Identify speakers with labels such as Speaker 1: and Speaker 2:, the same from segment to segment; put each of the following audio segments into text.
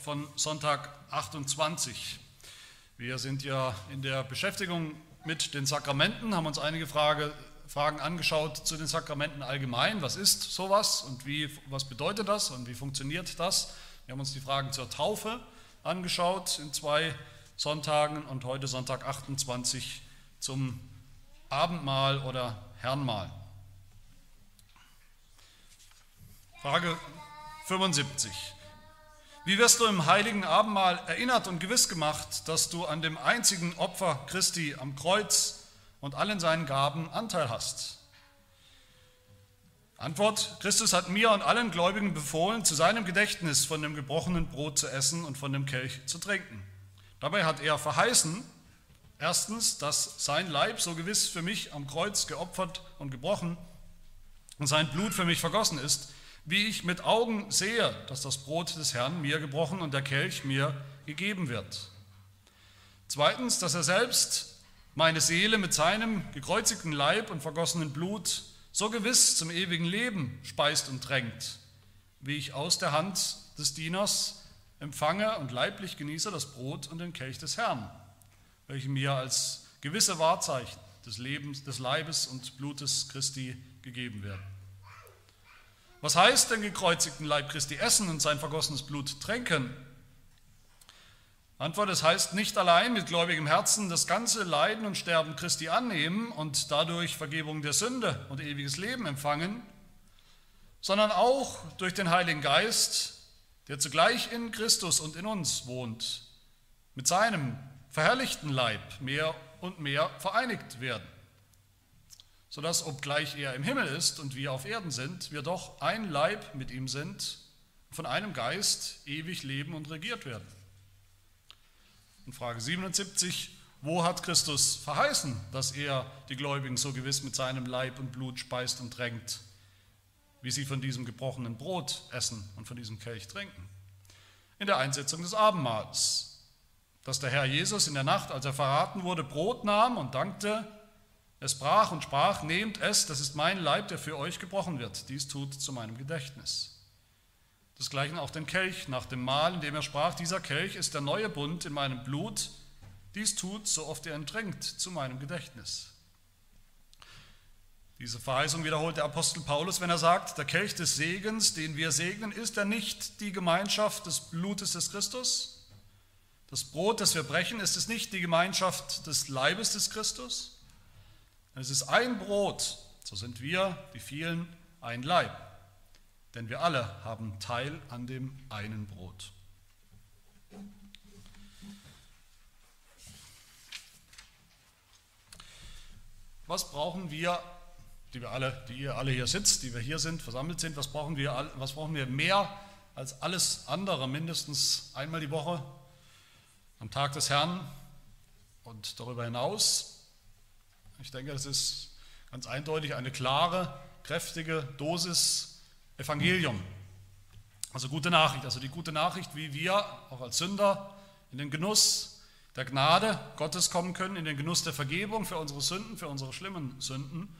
Speaker 1: von Sonntag 28. Wir sind ja in der Beschäftigung mit den Sakramenten, haben uns einige Frage, Fragen angeschaut zu den Sakramenten allgemein. Was ist sowas und wie, was bedeutet das und wie funktioniert das? Wir haben uns die Fragen zur Taufe angeschaut in zwei Sonntagen und heute Sonntag 28 zum Abendmahl oder Herrnmahl. Frage 75. Wie wirst du im heiligen Abendmahl erinnert und gewiss gemacht, dass du an dem einzigen Opfer Christi am Kreuz und allen seinen Gaben Anteil hast? Antwort, Christus hat mir und allen Gläubigen befohlen, zu seinem Gedächtnis von dem gebrochenen Brot zu essen und von dem Kelch zu trinken. Dabei hat er verheißen, erstens, dass sein Leib so gewiss für mich am Kreuz geopfert und gebrochen und sein Blut für mich vergossen ist, wie ich mit Augen sehe, dass das Brot des Herrn mir gebrochen und der Kelch mir gegeben wird. Zweitens, dass er selbst meine Seele mit seinem gekreuzigten Leib und vergossenen Blut so gewiss zum ewigen Leben speist und tränkt, wie ich aus der Hand des Dieners empfange und leiblich genieße das Brot und den Kelch des Herrn, welche mir als gewisse Wahrzeichen des Lebens, des Leibes und Blutes Christi gegeben werden. Was heißt den gekreuzigten Leib Christi essen und sein vergossenes Blut tränken? Antwort, es heißt nicht allein mit gläubigem Herzen das ganze Leiden und Sterben Christi annehmen und dadurch Vergebung der Sünde und ewiges Leben empfangen, sondern auch durch den Heiligen Geist, der zugleich in Christus und in uns wohnt, mit seinem verherrlichten Leib mehr und mehr vereinigt werden sodass, obgleich er im Himmel ist und wir auf Erden sind, wir doch ein Leib mit ihm sind, von einem Geist ewig leben und regiert werden. Und Frage 77, wo hat Christus verheißen, dass er die Gläubigen so gewiss mit seinem Leib und Blut speist und tränkt, wie sie von diesem gebrochenen Brot essen und von diesem Kelch trinken? In der Einsetzung des Abendmahls, dass der Herr Jesus in der Nacht, als er verraten wurde, Brot nahm und dankte, es brach und sprach, nehmt es, das ist mein Leib, der für euch gebrochen wird. Dies tut zu meinem Gedächtnis. Desgleichen auch den Kelch nach dem Mahl, in dem er sprach, dieser Kelch ist der neue Bund in meinem Blut. Dies tut, so oft ihr ihn trinkt, zu meinem Gedächtnis. Diese Verheißung wiederholt der Apostel Paulus, wenn er sagt, der Kelch des Segens, den wir segnen, ist er nicht die Gemeinschaft des Blutes des Christus? Das Brot, das wir brechen, ist es nicht die Gemeinschaft des Leibes des Christus? Es ist ein Brot, so sind wir, die vielen, ein Leib. Denn wir alle haben Teil an dem einen Brot. Was brauchen wir, die wir alle, die ihr alle hier sitzt, die wir hier sind, versammelt sind, was brauchen wir, was brauchen wir mehr als alles andere, mindestens einmal die Woche am Tag des Herrn und darüber hinaus ich denke, das ist ganz eindeutig eine klare, kräftige Dosis Evangelium. Also gute Nachricht, also die gute Nachricht, wie wir auch als Sünder in den Genuss der Gnade Gottes kommen können, in den Genuss der Vergebung für unsere Sünden, für unsere schlimmen Sünden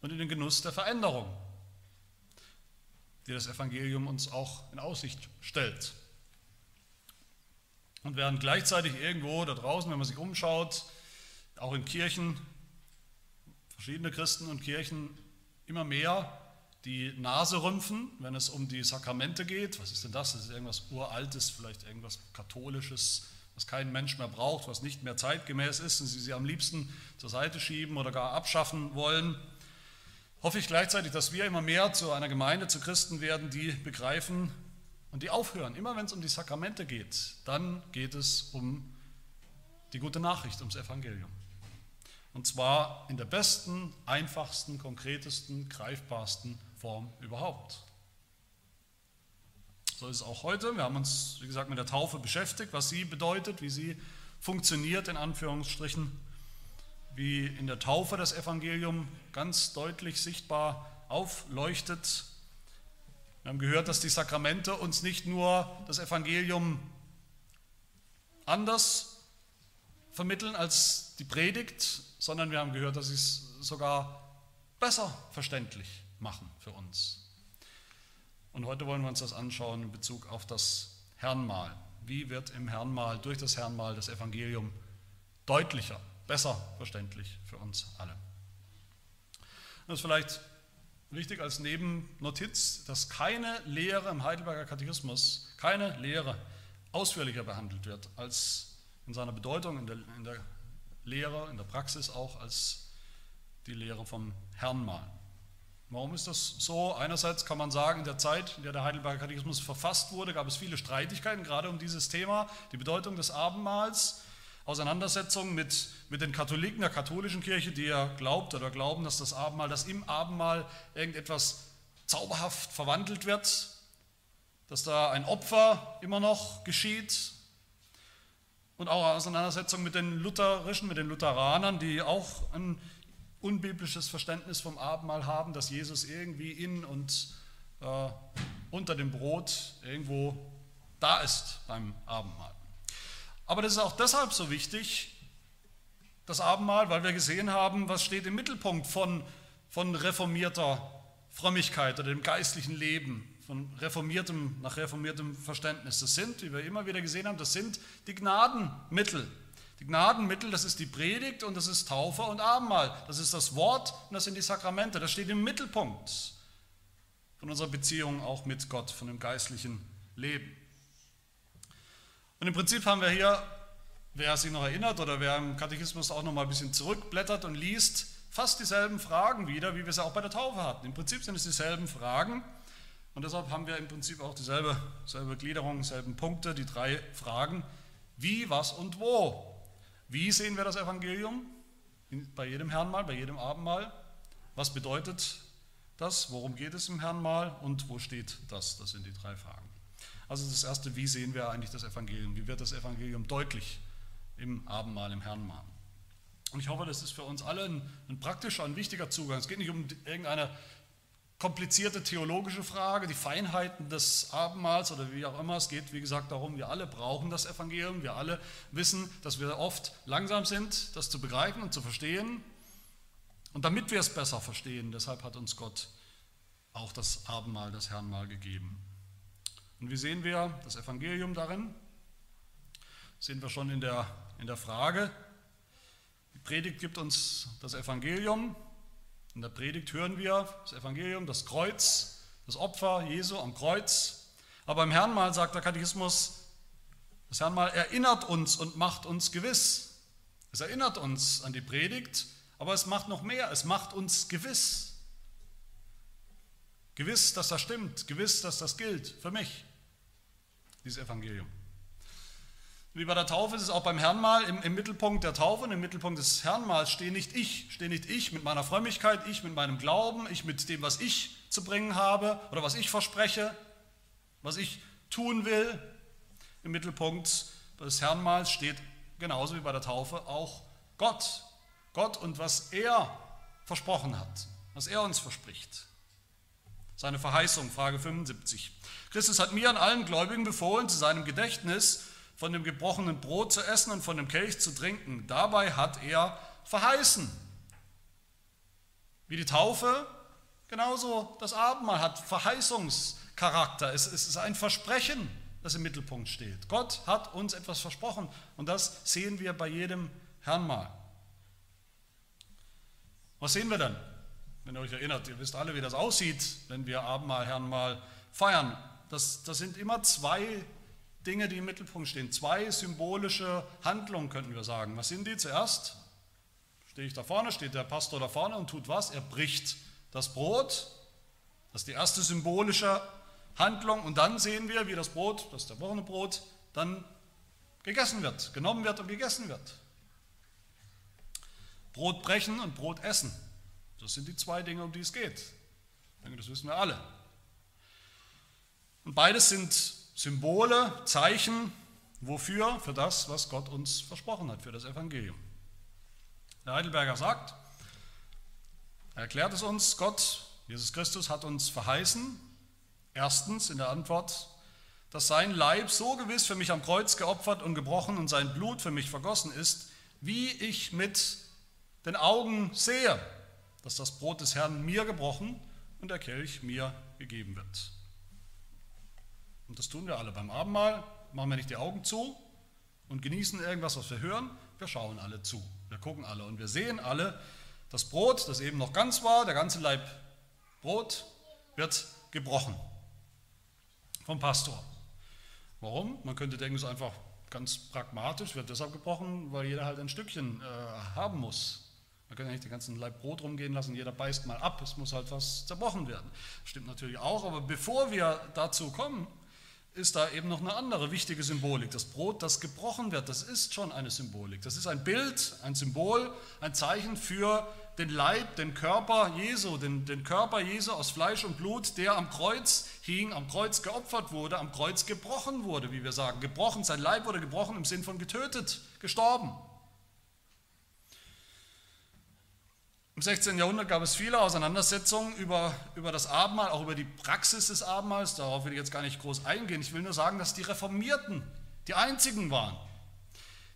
Speaker 1: und in den Genuss der Veränderung, die das Evangelium uns auch in Aussicht stellt. Und während gleichzeitig irgendwo da draußen, wenn man sich umschaut, auch in Kirchen, verschiedene Christen und Kirchen immer mehr die Nase rümpfen, wenn es um die Sakramente geht. Was ist denn das? Das ist irgendwas Uraltes, vielleicht irgendwas Katholisches, was kein Mensch mehr braucht, was nicht mehr zeitgemäß ist und sie sie am liebsten zur Seite schieben oder gar abschaffen wollen. Hoffe ich gleichzeitig, dass wir immer mehr zu einer Gemeinde, zu Christen werden, die begreifen und die aufhören. Immer wenn es um die Sakramente geht, dann geht es um die gute Nachricht, ums Evangelium. Und zwar in der besten, einfachsten, konkretesten, greifbarsten Form überhaupt. So ist es auch heute. Wir haben uns, wie gesagt, mit der Taufe beschäftigt, was sie bedeutet, wie sie funktioniert, in Anführungsstrichen, wie in der Taufe das Evangelium ganz deutlich sichtbar aufleuchtet. Wir haben gehört, dass die Sakramente uns nicht nur das Evangelium anders vermitteln als die Predigt, sondern wir haben gehört, dass sie es sogar besser verständlich machen für uns. Und heute wollen wir uns das anschauen in Bezug auf das Herrnmal. Wie wird im Herrnmal, durch das Herrnmal das Evangelium deutlicher, besser verständlich für uns alle? Das ist vielleicht wichtig als Nebennotiz, dass keine Lehre im Heidelberger Katechismus, keine Lehre ausführlicher behandelt wird als in seiner Bedeutung, in der, in der Lehre, in der Praxis auch als die Lehre vom Herrnmal. Warum ist das so? Einerseits kann man sagen, in der Zeit, in der der Heidelberger Katechismus verfasst wurde, gab es viele Streitigkeiten, gerade um dieses Thema, die Bedeutung des Abendmahls, Auseinandersetzungen mit, mit den Katholiken der katholischen Kirche, die ja glaubt oder glauben, dass das Abendmahl, dass im Abendmahl irgendetwas zauberhaft verwandelt wird, dass da ein Opfer immer noch geschieht. Und auch Auseinandersetzungen mit den Lutherischen, mit den Lutheranern, die auch ein unbiblisches Verständnis vom Abendmahl haben, dass Jesus irgendwie in und äh, unter dem Brot irgendwo da ist beim Abendmahl. Aber das ist auch deshalb so wichtig, das Abendmahl, weil wir gesehen haben, was steht im Mittelpunkt von, von reformierter Frömmigkeit oder dem geistlichen Leben, von reformiertem, nach reformiertem Verständnis. Das sind, wie wir immer wieder gesehen haben, das sind die Gnadenmittel, die Gnadenmittel, das ist die Predigt und das ist Taufe und Abendmahl. Das ist das Wort und das sind die Sakramente. Das steht im Mittelpunkt von unserer Beziehung auch mit Gott, von dem geistlichen Leben. Und im Prinzip haben wir hier, wer sich noch erinnert oder wer im Katechismus auch noch mal ein bisschen zurückblättert und liest, fast dieselben Fragen wieder, wie wir sie auch bei der Taufe hatten. Im Prinzip sind es dieselben Fragen und deshalb haben wir im Prinzip auch dieselbe, dieselbe Gliederung, dieselben Punkte, die drei Fragen. Wie, was und wo? Wie sehen wir das Evangelium? Bei jedem Herrnmal, bei jedem Abendmahl. Was bedeutet das? Worum geht es im Herrnmal? Und wo steht das? Das sind die drei Fragen. Also das erste, wie sehen wir eigentlich das Evangelium? Wie wird das Evangelium deutlich im Abendmahl, im Herrnmal? Und ich hoffe, das ist für uns alle ein, ein praktischer, ein wichtiger Zugang. Es geht nicht um irgendeine komplizierte theologische Frage, die Feinheiten des Abendmahls oder wie auch immer. Es geht, wie gesagt, darum, wir alle brauchen das Evangelium. Wir alle wissen, dass wir oft langsam sind, das zu begreifen und zu verstehen. Und damit wir es besser verstehen, deshalb hat uns Gott auch das Abendmahl, das Herrnmahl gegeben. Und wie sehen wir das Evangelium darin? Das sehen wir schon in der, in der Frage. Die Predigt gibt uns das Evangelium, in der Predigt hören wir das Evangelium, das Kreuz, das Opfer Jesu am Kreuz. Aber im Herrnmal sagt der Katechismus, das Herrnmal erinnert uns und macht uns gewiss. Es erinnert uns an die Predigt, aber es macht noch mehr, es macht uns gewiss. Gewiss, dass das stimmt, gewiss, dass das gilt für mich, dieses Evangelium. Wie bei der Taufe ist es auch beim Herrnmal im, im Mittelpunkt der Taufe und im Mittelpunkt des Herrnmals stehe nicht ich, stehe nicht ich mit meiner Frömmigkeit, ich mit meinem Glauben, ich mit dem, was ich zu bringen habe oder was ich verspreche, was ich tun will. Im Mittelpunkt des Herrnmals steht genauso wie bei der Taufe auch Gott. Gott und was er versprochen hat, was er uns verspricht. Seine Verheißung, Frage 75. Christus hat mir an allen Gläubigen befohlen, zu seinem Gedächtnis von dem gebrochenen Brot zu essen und von dem Kelch zu trinken. Dabei hat er verheißen. Wie die Taufe, genauso das Abendmahl hat Verheißungscharakter. Es, ist ein Versprechen, das im Mittelpunkt steht. Gott hat uns etwas versprochen und das sehen wir bei jedem Herrnmal. Was sehen wir dann? Wenn ihr euch erinnert, ihr wisst alle, wie das aussieht, wenn wir Abendmahl, Herrnmal feiern. Das, das sind immer zwei Dinge, die im Mittelpunkt stehen. Zwei symbolische Handlungen könnten wir sagen. Was sind die? Zuerst stehe ich da vorne, steht der Pastor da vorne und tut was? Er bricht das Brot. Das ist die erste symbolische Handlung. Und dann sehen wir, wie das Brot, das zerbrochene Brot, dann gegessen wird, genommen wird und gegessen wird. Brot brechen und Brot essen. Das sind die zwei Dinge, um die es geht. Ich denke, das wissen wir alle. Und beides sind Symbole, Zeichen, wofür? Für das, was Gott uns versprochen hat, für das Evangelium. Der Heidelberger sagt, er erklärt es uns, Gott, Jesus Christus hat uns verheißen, erstens in der Antwort, dass sein Leib so gewiss für mich am Kreuz geopfert und gebrochen und sein Blut für mich vergossen ist, wie ich mit den Augen sehe, dass das Brot des Herrn mir gebrochen und der Kelch mir gegeben wird. Und das tun wir alle beim Abendmahl. machen wir nicht die Augen zu und genießen irgendwas, was wir hören, wir schauen alle zu. Wir gucken alle und wir sehen alle, das Brot, das eben noch ganz war, der ganze Leib Brot, wird gebrochen vom Pastor. Warum? Man könnte denken, es ist einfach ganz pragmatisch, wird deshalb gebrochen, weil jeder halt ein Stückchen äh, haben muss. Man kann ja nicht den ganzen Leib Brot rumgehen lassen, jeder beißt mal ab, es muss halt was zerbrochen werden. Stimmt natürlich auch, aber bevor wir dazu kommen, ist da eben noch eine andere wichtige Symbolik. Das Brot, das gebrochen wird, das ist schon eine Symbolik. Das ist ein Bild, ein Symbol, ein Zeichen für den Leib, den Körper Jesu, den, den Körper Jesu aus Fleisch und Blut, der am Kreuz hing, am Kreuz geopfert wurde, am Kreuz gebrochen wurde, wie wir sagen. Gebrochen, sein Leib wurde gebrochen im Sinn von getötet, gestorben. Im 16. Jahrhundert gab es viele Auseinandersetzungen über, über das Abendmahl, auch über die Praxis des Abendmahls. Darauf will ich jetzt gar nicht groß eingehen. Ich will nur sagen, dass die Reformierten die einzigen waren,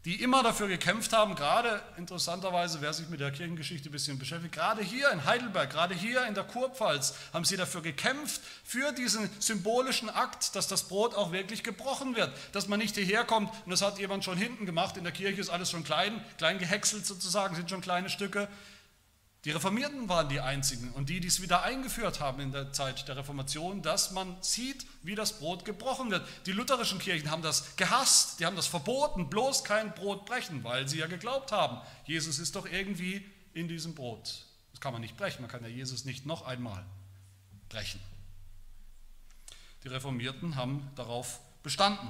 Speaker 1: die immer dafür gekämpft haben, gerade interessanterweise, wer sich mit der Kirchengeschichte ein bisschen beschäftigt, gerade hier in Heidelberg, gerade hier in der Kurpfalz, haben sie dafür gekämpft, für diesen symbolischen Akt, dass das Brot auch wirklich gebrochen wird, dass man nicht hierher kommt und das hat jemand schon hinten gemacht, in der Kirche ist alles schon klein, klein gehäckselt sozusagen, sind schon kleine Stücke, die Reformierten waren die einzigen und die, die es wieder eingeführt haben in der Zeit der Reformation, dass man sieht, wie das Brot gebrochen wird. Die lutherischen Kirchen haben das gehasst, die haben das verboten, bloß kein Brot brechen, weil sie ja geglaubt haben, Jesus ist doch irgendwie in diesem Brot. Das kann man nicht brechen, man kann ja Jesus nicht noch einmal brechen. Die Reformierten haben darauf bestanden,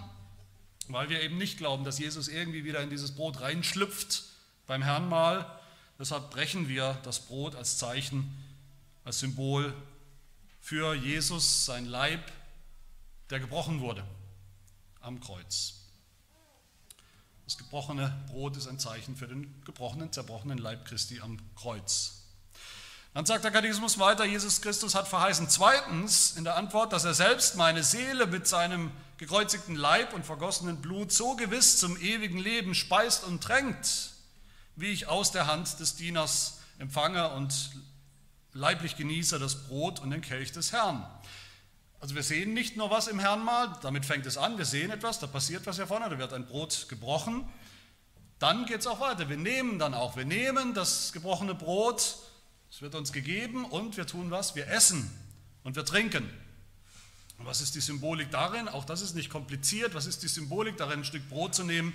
Speaker 1: weil wir eben nicht glauben, dass Jesus irgendwie wieder in dieses Brot reinschlüpft beim Herrn mal Deshalb brechen wir das Brot als Zeichen, als Symbol für Jesus, sein Leib, der gebrochen wurde am Kreuz. Das gebrochene Brot ist ein Zeichen für den gebrochenen, zerbrochenen Leib Christi am Kreuz. Dann sagt der Katechismus weiter, Jesus Christus hat verheißen zweitens in der Antwort, dass er selbst meine Seele mit seinem gekreuzigten Leib und vergossenen Blut so gewiss zum ewigen Leben speist und tränkt, wie ich aus der Hand des Dieners empfange und leiblich genieße das Brot und den Kelch des Herrn. Also wir sehen nicht nur was im Herrn mal, damit fängt es an, wir sehen etwas, da passiert was hier vorne, da wird ein Brot gebrochen. Dann geht es auch weiter, wir nehmen dann auch, wir nehmen das gebrochene Brot, es wird uns gegeben und wir tun was, wir essen und wir trinken. Und was ist die Symbolik darin? Auch das ist nicht kompliziert. Was ist die Symbolik darin, ein Stück Brot zu nehmen,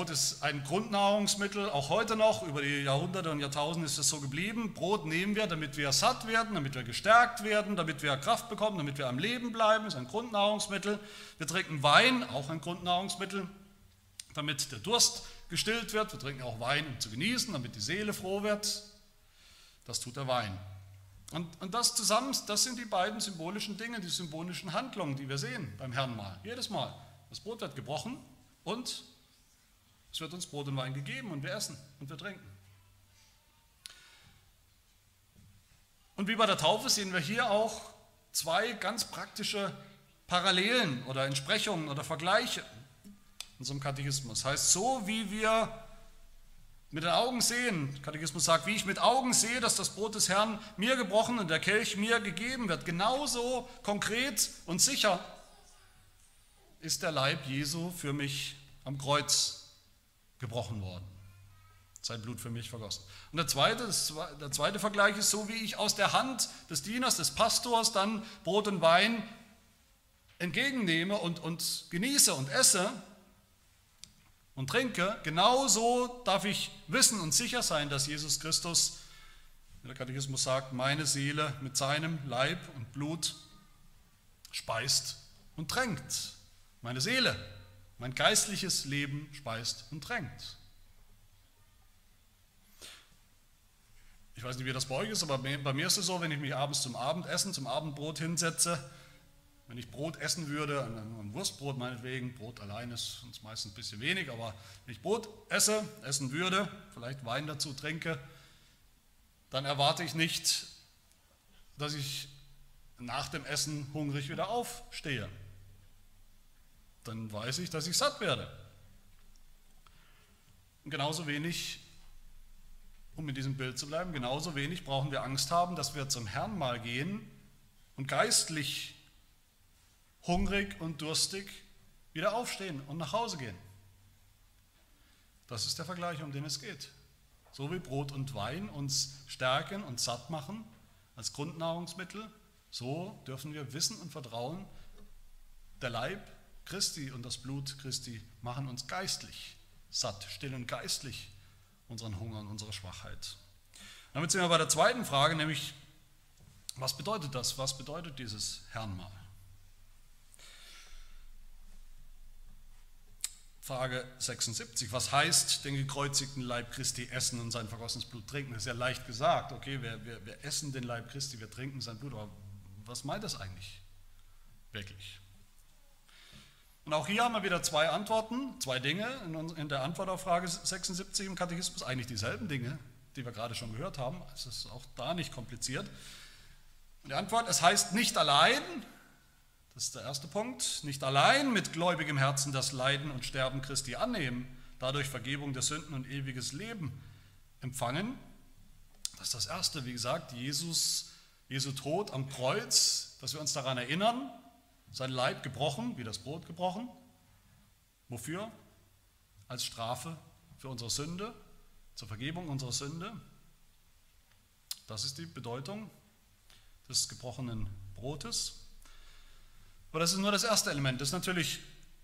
Speaker 1: Brot ist ein Grundnahrungsmittel, auch heute noch, über die Jahrhunderte und Jahrtausende ist es so geblieben. Brot nehmen wir, damit wir satt werden, damit wir gestärkt werden, damit wir Kraft bekommen, damit wir am Leben bleiben, ist ein Grundnahrungsmittel. Wir trinken Wein, auch ein Grundnahrungsmittel, damit der Durst gestillt wird. Wir trinken auch Wein, um zu genießen, damit die Seele froh wird. Das tut der Wein. Und, und das zusammen, das sind die beiden symbolischen Dinge, die symbolischen Handlungen, die wir sehen beim Herrn mal. Jedes Mal. Das Brot wird gebrochen und es wird uns Brot und Wein gegeben und wir essen und wir trinken. Und wie bei der Taufe sehen wir hier auch zwei ganz praktische Parallelen oder Entsprechungen oder Vergleiche in unserem Katechismus. Heißt, so wie wir mit den Augen sehen, Katechismus sagt, wie ich mit Augen sehe, dass das Brot des Herrn mir gebrochen und der Kelch mir gegeben wird, genauso konkret und sicher ist der Leib Jesu für mich am Kreuz gebrochen worden. Sein Blut für mich vergossen. Und der zweite, der zweite Vergleich ist so, wie ich aus der Hand des Dieners, des Pastors dann Brot und Wein entgegennehme und, und genieße und esse und trinke, genauso darf ich wissen und sicher sein, dass Jesus Christus, wie der Katechismus sagt, meine Seele mit seinem Leib und Blut speist und tränkt. Meine Seele mein geistliches Leben speist und tränkt. Ich weiß nicht, wie das bei euch ist, aber bei mir ist es so, wenn ich mich abends zum Abendessen, zum Abendbrot hinsetze, wenn ich Brot essen würde, ein Wurstbrot meinetwegen, Brot allein ist uns meistens ein bisschen wenig, aber wenn ich Brot esse, essen würde, vielleicht Wein dazu trinke, dann erwarte ich nicht, dass ich nach dem Essen hungrig wieder aufstehe dann weiß ich, dass ich satt werde. Und genauso wenig, um in diesem Bild zu bleiben, genauso wenig brauchen wir Angst haben, dass wir zum Herrn mal gehen und geistlich hungrig und durstig wieder aufstehen und nach Hause gehen. Das ist der Vergleich, um den es geht. So wie Brot und Wein uns stärken und satt machen als Grundnahrungsmittel, so dürfen wir wissen und vertrauen, der Leib Christi und das Blut Christi machen uns geistlich satt, stillen geistlich unseren Hunger und unsere Schwachheit. Damit sind wir bei der zweiten Frage, nämlich, was bedeutet das? Was bedeutet dieses Herrnmal? Frage 76. Was heißt den gekreuzigten Leib Christi essen und sein vergossenes Blut trinken? Das ist ja leicht gesagt. Okay, wir, wir, wir essen den Leib Christi, wir trinken sein Blut. Aber was meint das eigentlich wirklich? Und auch hier haben wir wieder zwei Antworten, zwei Dinge in der Antwort auf Frage 76 im Katechismus. Eigentlich dieselben Dinge, die wir gerade schon gehört haben. Es ist auch da nicht kompliziert. Und die Antwort, es heißt nicht allein, das ist der erste Punkt, nicht allein mit gläubigem Herzen das Leiden und Sterben Christi annehmen, dadurch Vergebung der Sünden und ewiges Leben empfangen. Das ist das erste, wie gesagt, Jesus, Jesu Tod am Kreuz, dass wir uns daran erinnern, sein Leib gebrochen, wie das Brot gebrochen. Wofür? Als Strafe für unsere Sünde, zur Vergebung unserer Sünde. Das ist die Bedeutung des gebrochenen Brotes. Aber das ist nur das erste Element. Das ist natürlich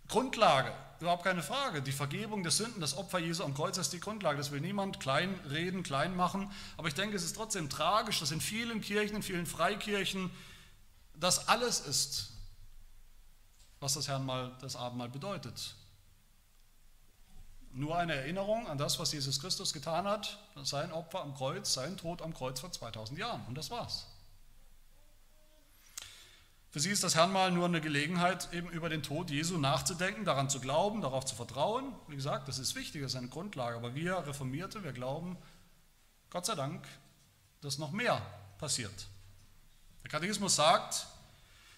Speaker 1: Grundlage, überhaupt keine Frage. Die Vergebung der Sünden, das Opfer Jesu am Kreuz ist die Grundlage. Das will niemand klein reden, klein machen. Aber ich denke, es ist trotzdem tragisch, dass in vielen Kirchen, in vielen Freikirchen das alles ist, was das Herrn mal das Abendmahl bedeutet. Nur eine Erinnerung an das, was Jesus Christus getan hat, sein Opfer am Kreuz, sein Tod am Kreuz vor 2000 Jahren. Und das war's. Für sie ist das Herrnmal nur eine Gelegenheit, eben über den Tod Jesu nachzudenken, daran zu glauben, darauf zu vertrauen. Wie gesagt, das ist wichtig, das ist eine Grundlage. Aber wir Reformierte, wir glauben, Gott sei Dank, dass noch mehr passiert. Der Katechismus sagt,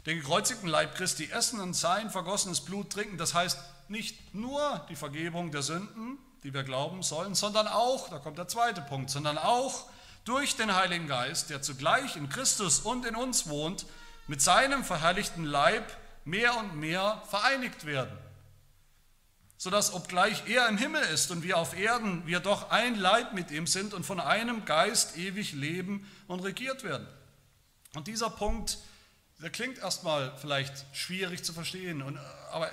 Speaker 1: den gekreuzigten Leib Christi essen und sein vergossenes Blut trinken, das heißt nicht nur die Vergebung der Sünden, die wir glauben sollen, sondern auch, da kommt der zweite Punkt, sondern auch durch den Heiligen Geist, der zugleich in Christus und in uns wohnt, mit seinem verherrlichten Leib mehr und mehr vereinigt werden. Sodass obgleich er im Himmel ist und wir auf Erden, wir doch ein Leib mit ihm sind und von einem Geist ewig leben und regiert werden. Und dieser Punkt der klingt erstmal vielleicht schwierig zu verstehen, und, aber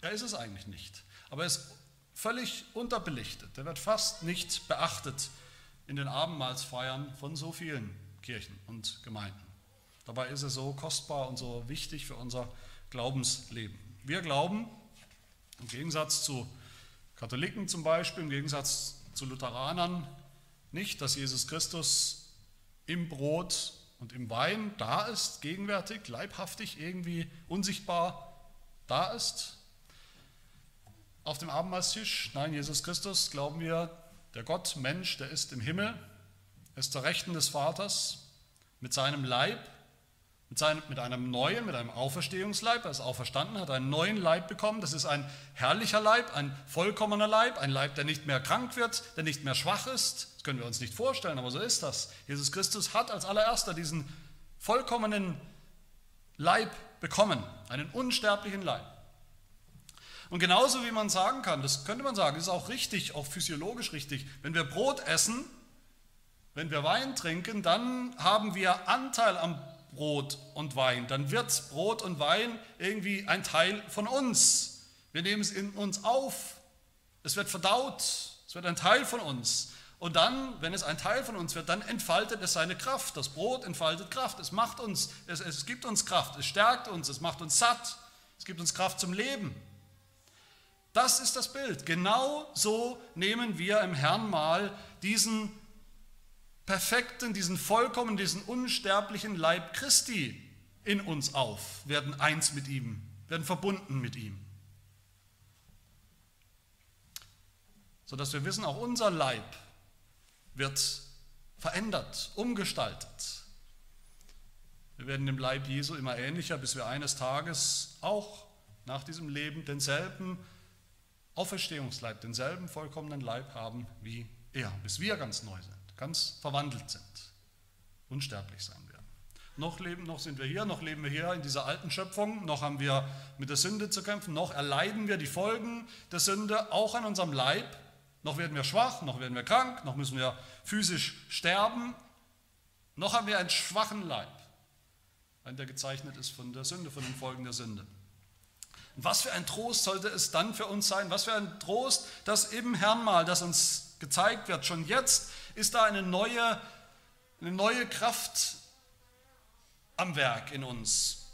Speaker 1: er ist es eigentlich nicht. Aber er ist völlig unterbelichtet. Der wird fast nicht beachtet in den Abendmahlsfeiern von so vielen Kirchen und Gemeinden. Dabei ist er so kostbar und so wichtig für unser Glaubensleben. Wir glauben, im Gegensatz zu Katholiken zum Beispiel, im Gegensatz zu Lutheranern, nicht, dass Jesus Christus im Brot und im Wein da ist, gegenwärtig, leibhaftig, irgendwie unsichtbar da ist. Auf dem Abendmahlstisch, nein, Jesus Christus, glauben wir, der Gott, Mensch, der ist im Himmel, ist zur Rechten des Vaters mit seinem Leib, mit, seinem, mit einem neuen, mit einem Auferstehungsleib. Er ist auferstanden, hat einen neuen Leib bekommen. Das ist ein herrlicher Leib, ein vollkommener Leib, ein Leib, der nicht mehr krank wird, der nicht mehr schwach ist. Können wir uns nicht vorstellen, aber so ist das. Jesus Christus hat als allererster diesen vollkommenen Leib bekommen, einen unsterblichen Leib. Und genauso wie man sagen kann, das könnte man sagen, ist auch richtig, auch physiologisch richtig, wenn wir Brot essen, wenn wir Wein trinken, dann haben wir Anteil am Brot und Wein. Dann wird Brot und Wein irgendwie ein Teil von uns. Wir nehmen es in uns auf. Es wird verdaut. Es wird ein Teil von uns. Und dann, wenn es ein Teil von uns wird, dann entfaltet es seine Kraft. Das Brot entfaltet Kraft. Es macht uns, es, es gibt uns Kraft. Es stärkt uns. Es macht uns satt. Es gibt uns Kraft zum Leben. Das ist das Bild. Genau so nehmen wir im Herrn mal diesen perfekten, diesen vollkommen, diesen unsterblichen Leib Christi in uns auf, werden eins mit ihm, werden verbunden mit ihm. Sodass wir wissen, auch unser Leib wird verändert, umgestaltet. Wir werden dem Leib Jesu immer ähnlicher, bis wir eines Tages auch nach diesem Leben denselben Auferstehungsleib, denselben vollkommenen Leib haben wie er, bis wir ganz neu sind ganz verwandelt sind, unsterblich sein werden. Noch, leben, noch sind wir hier, noch leben wir hier in dieser alten Schöpfung, noch haben wir mit der Sünde zu kämpfen, noch erleiden wir die Folgen der Sünde auch an unserem Leib, noch werden wir schwach, noch werden wir krank, noch müssen wir physisch sterben, noch haben wir einen schwachen Leib, ein der gezeichnet ist von der Sünde, von den Folgen der Sünde. Und was für ein Trost sollte es dann für uns sein? Was für ein Trost, dass im Herrn mal, das uns gezeigt wird, schon jetzt ist da eine neue, eine neue Kraft am Werk in uns.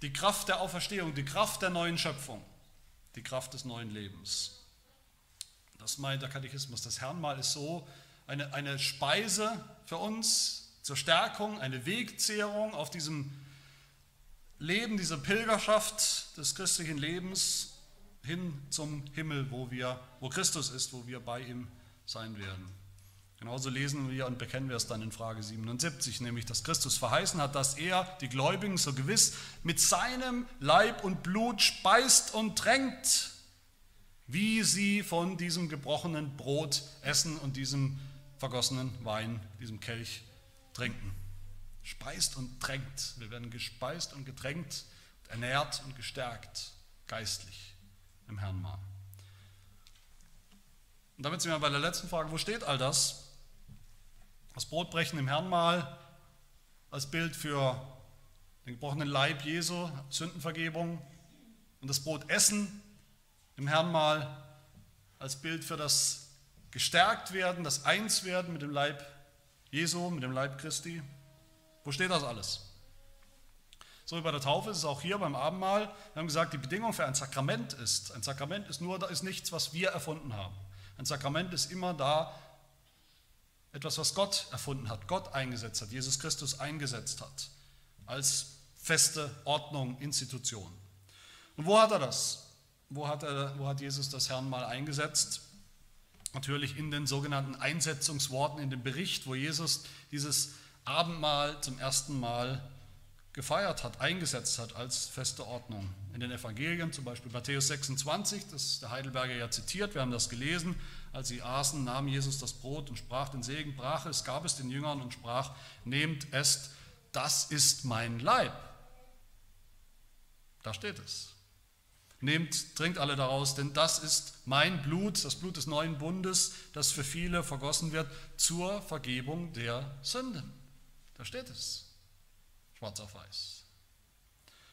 Speaker 1: Die Kraft der Auferstehung, die Kraft der neuen Schöpfung, die Kraft des neuen Lebens. Das meint der Katechismus. Das Herrnmal ist so eine, eine Speise für uns zur Stärkung, eine Wegzehrung auf diesem Leben, dieser Pilgerschaft des christlichen Lebens hin zum Himmel, wo, wir, wo Christus ist, wo wir bei ihm sein werden. Genauso lesen wir und bekennen wir es dann in Frage 77, nämlich dass Christus verheißen hat, dass er die Gläubigen so gewiss mit seinem Leib und Blut speist und tränkt, wie sie von diesem gebrochenen Brot essen und diesem vergossenen Wein, diesem Kelch trinken. Speist und tränkt. Wir werden gespeist und getränkt, ernährt und gestärkt, geistlich im Herrn mal. Und damit sind wir bei der letzten Frage, wo steht all das? Das Brotbrechen im Herrnmahl als Bild für den gebrochenen Leib Jesu, Sündenvergebung. Und das Brotessen im Herrnmahl als Bild für das Gestärktwerden, das Einswerden mit dem Leib Jesu, mit dem Leib Christi. Wo steht das alles? So wie bei der Taufe ist es auch hier beim Abendmahl. Wir haben gesagt, die Bedingung für ein Sakrament ist, ein Sakrament ist nur, ist nichts, was wir erfunden haben. Ein Sakrament ist immer da, etwas, was Gott erfunden hat, Gott eingesetzt hat, Jesus Christus eingesetzt hat, als feste Ordnung, Institution. Und wo hat er das? Wo hat, er, wo hat Jesus das Herrn mal eingesetzt? Natürlich in den sogenannten Einsetzungsworten, in dem Bericht, wo Jesus dieses Abendmahl zum ersten Mal gefeiert hat, eingesetzt hat als feste Ordnung. In den Evangelien, zum Beispiel Matthäus 26, das der Heidelberger ja zitiert, wir haben das gelesen, als sie aßen, nahm Jesus das Brot und sprach den Segen, brach es, gab es den Jüngern und sprach, nehmt, esst, das ist mein Leib. Da steht es. Nehmt, trinkt alle daraus, denn das ist mein Blut, das Blut des neuen Bundes, das für viele vergossen wird zur Vergebung der Sünden. Da steht es, schwarz auf weiß.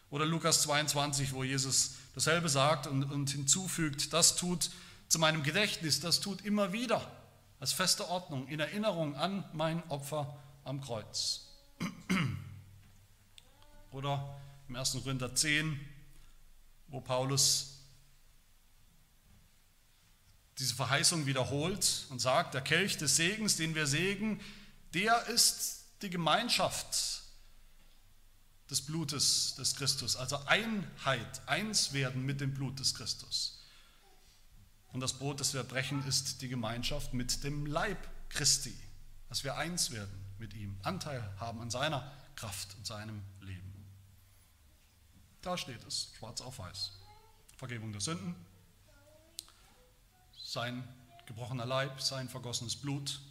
Speaker 1: Oder Lukas 22, wo Jesus dasselbe sagt und, und hinzufügt, das tut zu meinem Gedächtnis, das tut immer wieder als feste Ordnung, in Erinnerung an mein Opfer am Kreuz. Oder im 1. Korinther 10, wo Paulus diese Verheißung wiederholt und sagt, der Kelch des Segens, den wir sägen, der ist die Gemeinschaft des Blutes des Christus, also Einheit, eins werden mit dem Blut des Christus. Und das Brot, das wir brechen, ist die Gemeinschaft mit dem Leib Christi, dass wir eins werden mit ihm, Anteil haben an seiner Kraft und seinem. Da steht es, schwarz auf weiß. Vergebung der Sünden, sein gebrochener Leib, sein vergossenes Blut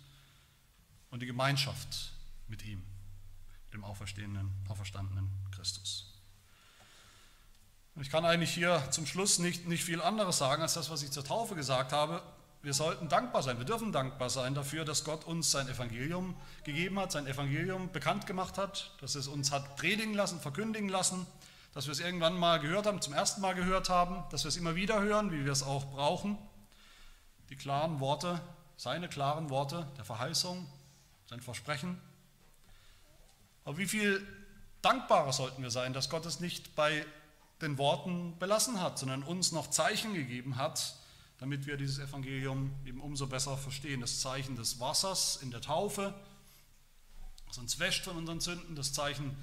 Speaker 1: und die Gemeinschaft mit ihm, dem auferstehenden, auferstandenen Christus. Ich kann eigentlich hier zum Schluss nicht, nicht viel anderes sagen als das, was ich zur Taufe gesagt habe. Wir sollten dankbar sein, wir dürfen dankbar sein dafür, dass Gott uns sein Evangelium gegeben hat, sein Evangelium bekannt gemacht hat, dass es uns hat predigen lassen, verkündigen lassen, dass wir es irgendwann mal gehört haben, zum ersten Mal gehört haben, dass wir es immer wieder hören, wie wir es auch brauchen. Die klaren Worte, seine klaren Worte der Verheißung, sein Versprechen. Aber wie viel dankbarer sollten wir sein, dass Gott es nicht bei den Worten belassen hat, sondern uns noch Zeichen gegeben hat, damit wir dieses Evangelium eben umso besser verstehen. Das Zeichen des Wassers in der Taufe, das uns wäscht von unseren Sünden, das Zeichen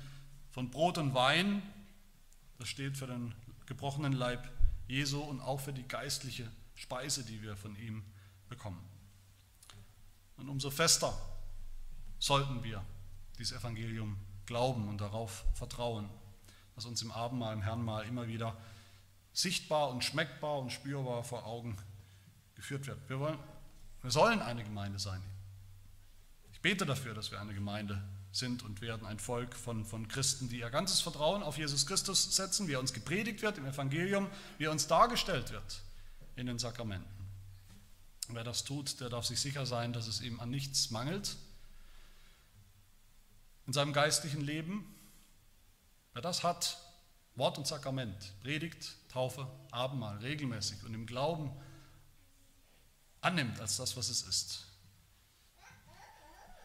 Speaker 1: von Brot und Wein, das steht für den gebrochenen Leib Jesu und auch für die geistliche Speise, die wir von ihm bekommen. Und umso fester sollten wir dieses Evangelium glauben und darauf vertrauen was uns im Abendmahl, im Herrnmahl immer wieder sichtbar und schmeckbar und spürbar vor Augen geführt wird. Wir, wollen, wir sollen eine Gemeinde sein. Ich bete dafür, dass wir eine Gemeinde sind und werden ein Volk von, von Christen, die ihr ganzes Vertrauen auf Jesus Christus setzen, wie er uns gepredigt wird im Evangelium, wie er uns dargestellt wird in den Sakramenten. Wer das tut, der darf sich sicher sein, dass es ihm an nichts mangelt in seinem geistlichen Leben. Wer das hat, Wort und Sakrament, Predigt, Taufe, Abendmahl, regelmäßig und im Glauben annimmt als das, was es ist,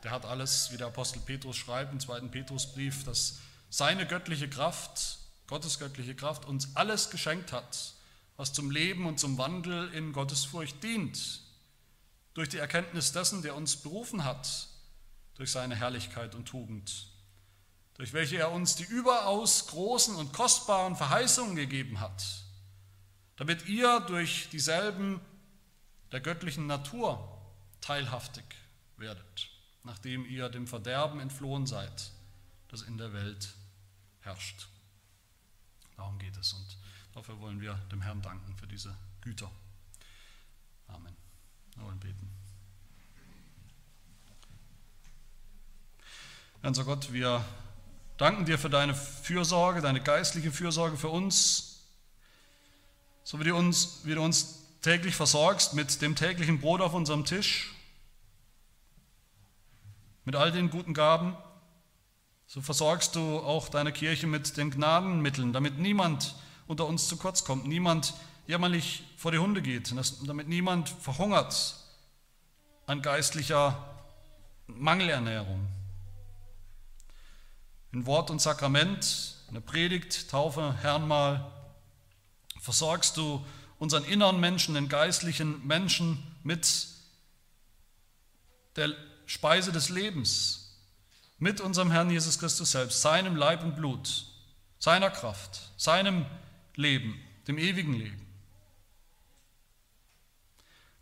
Speaker 1: der hat alles, wie der Apostel Petrus schreibt im zweiten Petrusbrief, dass seine göttliche Kraft, Gottes göttliche Kraft uns alles geschenkt hat, was zum Leben und zum Wandel in Gottes Furcht dient, durch die Erkenntnis dessen, der uns berufen hat, durch seine Herrlichkeit und Tugend, durch welche er uns die überaus großen und kostbaren Verheißungen gegeben hat, damit ihr durch dieselben der göttlichen Natur teilhaftig werdet nachdem ihr dem Verderben entflohen seid, das in der Welt herrscht. Darum geht es und dafür wollen wir dem Herrn danken für diese Güter. Amen. Wir wollen beten. Herr unser Gott, wir danken dir für deine Fürsorge, deine geistliche Fürsorge für uns, so wie du uns, wie du uns täglich versorgst mit dem täglichen Brot auf unserem Tisch mit all den guten Gaben, so versorgst du auch deine Kirche mit den Gnadenmitteln, damit niemand unter uns zu kurz kommt, niemand jämmerlich vor die Hunde geht, damit niemand verhungert an geistlicher Mangelernährung. In Wort und Sakrament, in der Predigt, Taufe, Herrnmal, versorgst du unseren inneren Menschen, den geistlichen Menschen mit der Speise des Lebens mit unserem Herrn Jesus Christus selbst, seinem Leib und Blut, seiner Kraft, seinem Leben, dem ewigen Leben.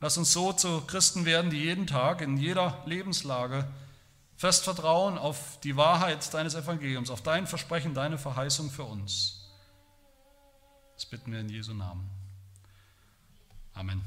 Speaker 1: Lass uns so zu Christen werden, die jeden Tag in jeder Lebenslage fest vertrauen auf die Wahrheit deines Evangeliums, auf dein Versprechen, deine Verheißung für uns. Das bitten wir in Jesu Namen. Amen.